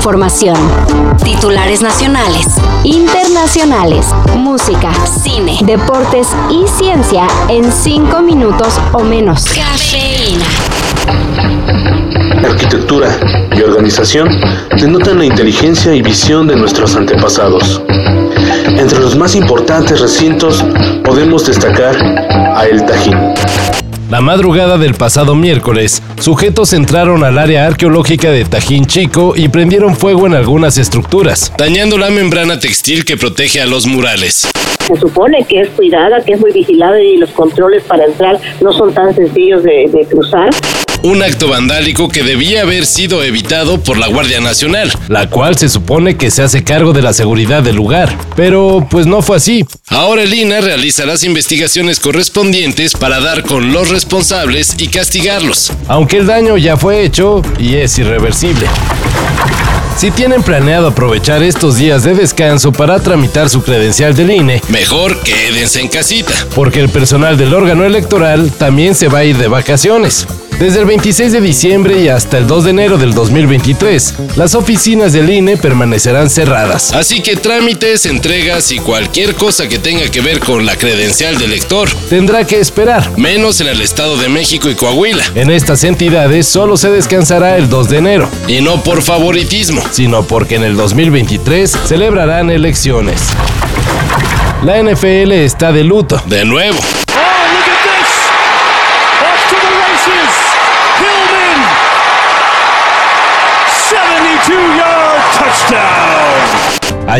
información. Titulares nacionales, internacionales, música, cine, deportes y ciencia en cinco minutos o menos. Cafeína. Arquitectura y organización denotan la inteligencia y visión de nuestros antepasados. Entre los más importantes recintos podemos destacar a El Tajín. La madrugada del pasado miércoles, sujetos entraron al área arqueológica de Tajín Chico y prendieron fuego en algunas estructuras, dañando la membrana textil que protege a los murales. Se supone que es cuidada, que es muy vigilada y los controles para entrar no son tan sencillos de, cruzar un acto vandálico que debía haber sido evitado por la Guardia Nacional, la cual se supone que se hace cargo de la seguridad del lugar. Pero pues no fue así. Ahora el INA realiza las investigaciones correspondientes para dar con los responsables y castigarlos, aunque el daño ya fue hecho y es irreversible. Si tienen planeado aprovechar estos días de descanso para tramitar su credencial del INE, mejor quédense en casita, porque el personal del órgano electoral también se va a ir de vacaciones. Desde el 26 de diciembre y hasta el 2 de enero del 2023, las oficinas del INE permanecerán cerradas. Así que trámites, entregas y cualquier cosa que tenga que ver con la credencial del lector tendrá que esperar, menos en el Estado de México y Coahuila. En estas entidades solo se descansará el 2 de enero, y no por favoritismo, sino porque en el 2023 celebrarán elecciones. La NFL está de luto, de nuevo.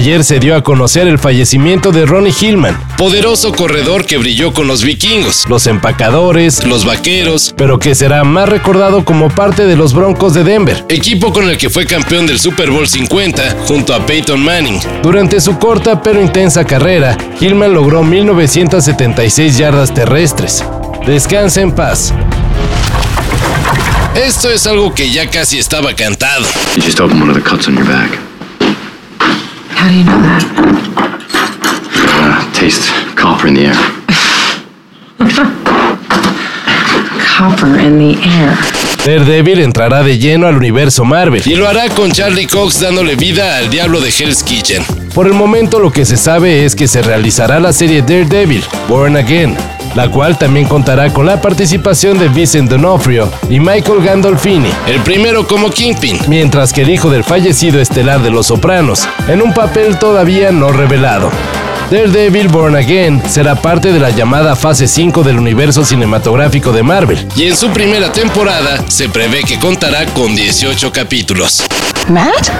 Ayer se dio a conocer el fallecimiento de Ronnie Hillman, poderoso corredor que brilló con los vikingos, los empacadores, los vaqueros, pero que será más recordado como parte de los Broncos de Denver, equipo con el que fue campeón del Super Bowl 50 junto a Peyton Manning. Durante su corta pero intensa carrera, Hillman logró 1976 yardas terrestres. Descansa en paz. Esto es algo que ya casi estaba cantado. How do you know that? Uh, taste copper in the air. Copper in the air. Daredevil entrará de lleno al universo Marvel y lo hará con Charlie Cox dándole vida al diablo de Hell's Kitchen. Por el momento lo que se sabe es que se realizará la serie Daredevil, Born Again, la cual también contará con la participación de Vincent D'Onofrio y Michael Gandolfini, el primero como Kingpin, mientras que el hijo del fallecido estelar de Los Sopranos, en un papel todavía no revelado. Daredevil Born Again será parte de la llamada fase 5 del universo cinematográfico de Marvel, y en su primera temporada se prevé que contará con 18 capítulos. Matt?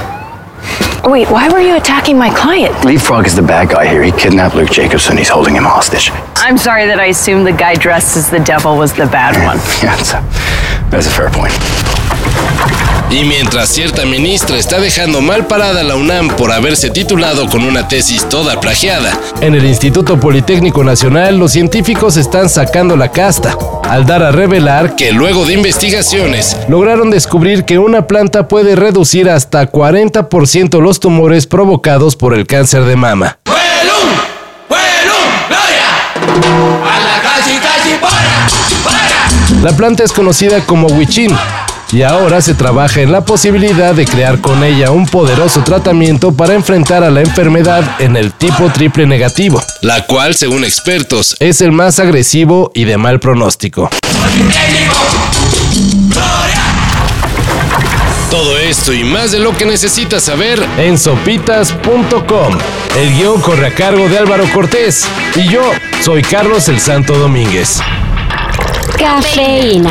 Wait, why were you attacking my client? Leapfrog is the bad guy here. He kidnapped Luke Jacobson. He's holding him hostage. I'm sorry that I assumed the guy dressed as the devil was the bad one. Yeah, that's a, that's a fair point. Y mientras cierta ministra está dejando mal parada la UNAM por haberse titulado con una tesis toda plagiada, en el Instituto Politécnico Nacional los científicos están sacando la casta, al dar a revelar que luego de investigaciones lograron descubrir que una planta puede reducir hasta 40% los tumores provocados por el cáncer de mama. La planta es conocida como Wichin y ahora se trabaja en la posibilidad de crear con ella un poderoso tratamiento para enfrentar a la enfermedad en el tipo triple negativo, la cual, según expertos, es el más agresivo y de mal pronóstico. Todo esto y más de lo que necesitas saber en sopitas.com. El guion corre a cargo de Álvaro Cortés y yo soy Carlos el Santo Domínguez. Cafeína.